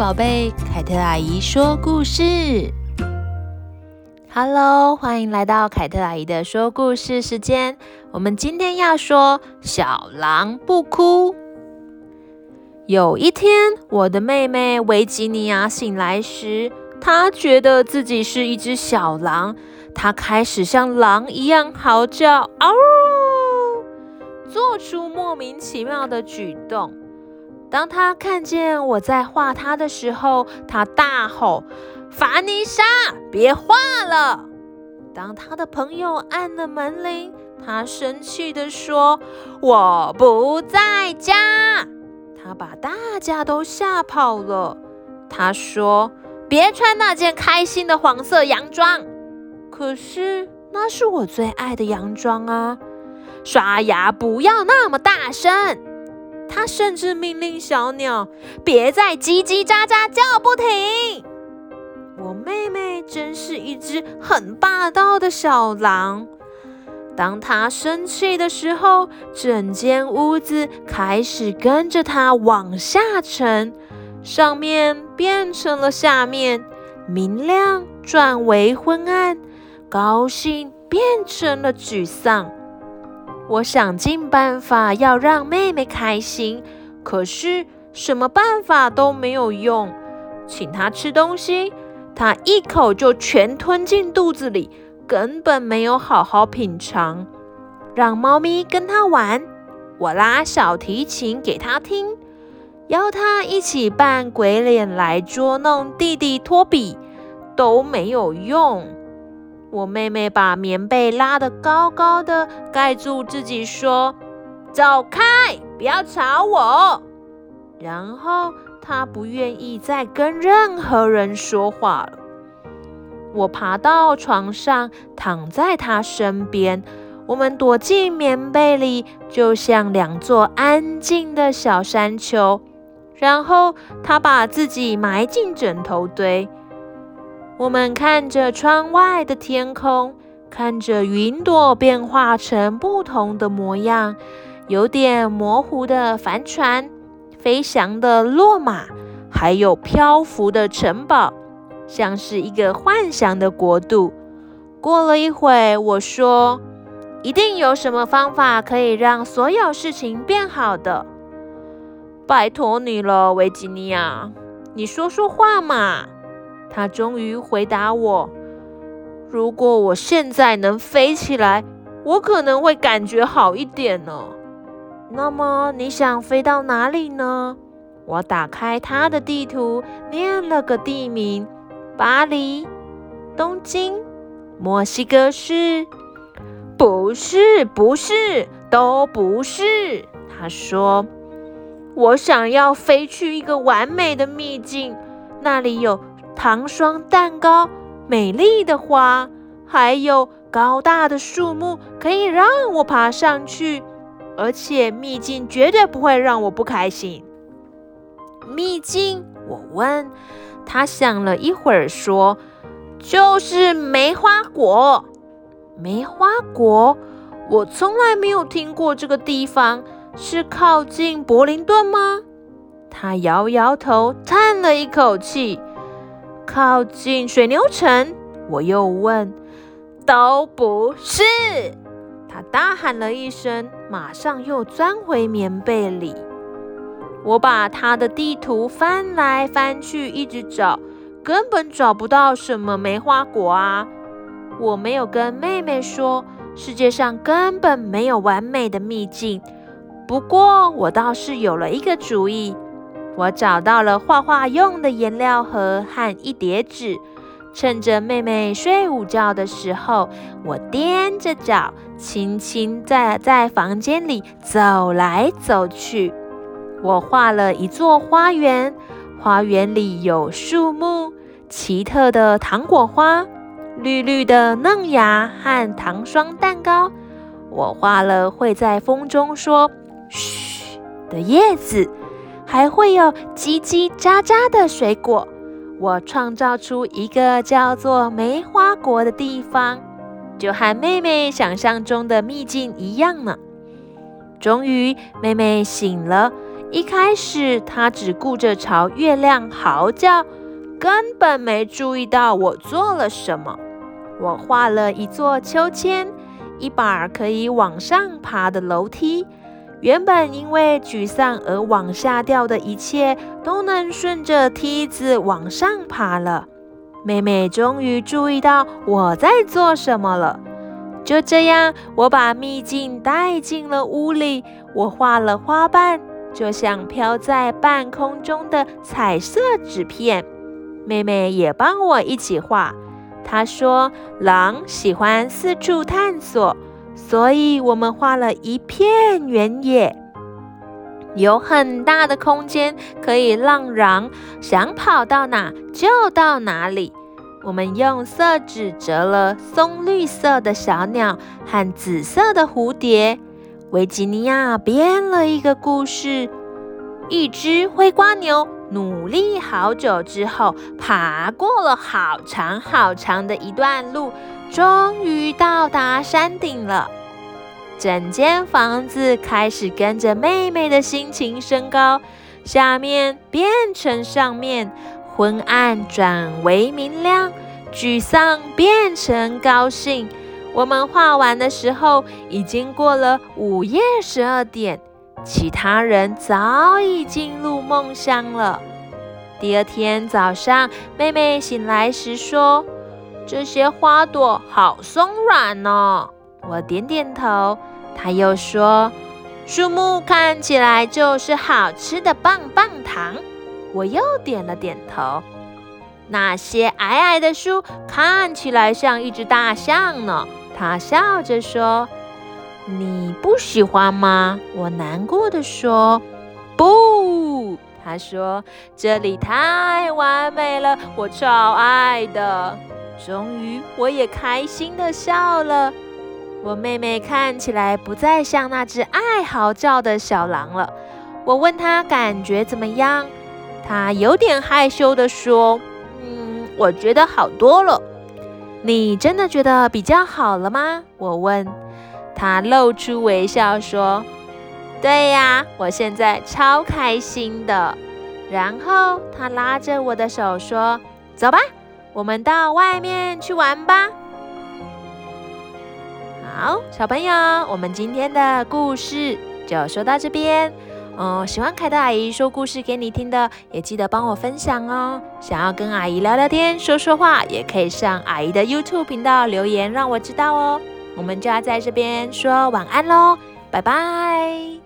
宝贝，凯特阿姨说故事。Hello，欢迎来到凯特阿姨的说故事时间。我们今天要说小狼不哭。有一天，我的妹妹维吉尼亚醒来时，她觉得自己是一只小狼，她开始像狼一样嚎叫，嗷呜，做出莫名其妙的举动。当他看见我在画他的时候，他大吼：“凡妮莎，别画了！”当他的朋友按了门铃，他生气地说：“我不在家。”他把大家都吓跑了。他说：“别穿那件开心的黄色洋装。”可是那是我最爱的洋装啊！刷牙不要那么大声。他甚至命令小鸟别再叽叽喳喳叫不停。我妹妹真是一只很霸道的小狼。当她生气的时候，整间屋子开始跟着她往下沉，上面变成了下面，明亮转为昏暗，高兴变成了沮丧。我想尽办法要让妹妹开心，可是什么办法都没有用。请她吃东西，她一口就全吞进肚子里，根本没有好好品尝。让猫咪跟她玩，我拉小提琴给她听，邀她一起扮鬼脸来捉弄弟弟托比，都没有用。我妹妹把棉被拉得高高的，盖住自己，说：“走开，不要吵我。”然后她不愿意再跟任何人说话了。我爬到床上，躺在她身边，我们躲进棉被里，就像两座安静的小山丘。然后她把自己埋进枕头堆。我们看着窗外的天空，看着云朵变化成不同的模样，有点模糊的帆船，飞翔的骆马，还有漂浮的城堡，像是一个幻想的国度。过了一会，我说：“一定有什么方法可以让所有事情变好的。”拜托你了，维吉尼亚，你说说话嘛。他终于回答我：“如果我现在能飞起来，我可能会感觉好一点呢。那么你想飞到哪里呢？”我打开他的地图，念了个地名：巴黎、东京、墨西哥市。不是，不是，都不是。他说：“我想要飞去一个完美的秘境，那里有。”糖霜蛋糕、美丽的花，还有高大的树木，可以让我爬上去。而且秘境绝对不会让我不开心。秘境？我问。他想了一会儿，说：“就是梅花国。”梅花国？我从来没有听过这个地方，是靠近柏林顿吗？他摇摇头，叹了一口气。靠近水牛城，我又问，都不是。他大喊了一声，马上又钻回棉被里。我把他的地图翻来翻去，一直找，根本找不到什么梅花国啊！我没有跟妹妹说，世界上根本没有完美的秘境。不过，我倒是有了一个主意。我找到了画画用的颜料盒和一叠纸，趁着妹妹睡午觉的时候，我踮着脚，轻轻在在房间里走来走去。我画了一座花园，花园里有树木、奇特的糖果花、绿绿的嫩芽和糖霜蛋糕。我画了会在风中说“嘘”的叶子。还会有叽叽喳喳的水果。我创造出一个叫做梅花国的地方，就和妹妹想象中的秘境一样呢。终于，妹妹醒了，一开始，她只顾着朝月亮嚎叫，根本没注意到我做了什么。我画了一座秋千，一把可以往上爬的楼梯。原本因为沮丧而往下掉的一切，都能顺着梯子往上爬了。妹妹终于注意到我在做什么了。就这样，我把秘境带进了屋里。我画了花瓣。就像飘在半空中的彩色纸片，妹妹也帮我一起画。她说，狼喜欢四处探索，所以我们画了一片原野，有很大的空间可以让狼想跑到哪就到哪里。我们用色纸折了松绿色的小鸟和紫色的蝴蝶。维吉尼亚编了一个故事：一只灰蜗牛努力好久之后，爬过了好长好长的一段路，终于到达山顶了。整间房子开始跟着妹妹的心情升高，下面变成上面，昏暗转为明亮，沮丧变成高兴。我们画完的时候，已经过了午夜十二点，其他人早已进入梦乡了。第二天早上，妹妹醒来时说：“这些花朵好松软哦。”我点点头。她又说：“树木看起来就是好吃的棒棒糖。”我又点了点头。那些矮矮的树看起来像一只大象呢。她笑着说：“你不喜欢吗？”我难过的说：“不。”他说：“这里太完美了，我超爱的。”终于，我也开心的笑了。我妹妹看起来不再像那只爱嚎叫的小狼了。我问她感觉怎么样，她有点害羞的说：“嗯，我觉得好多了。”你真的觉得比较好了吗？我问。他露出微笑说：“对呀，我现在超开心的。”然后他拉着我的手说：“走吧，我们到外面去玩吧。”好，小朋友，我们今天的故事就说到这边。哦，喜欢凯特阿姨说故事给你听的，也记得帮我分享哦。想要跟阿姨聊聊天、说说话，也可以上阿姨的 YouTube 频道留言，让我知道哦。我们就要在这边说晚安喽，拜拜。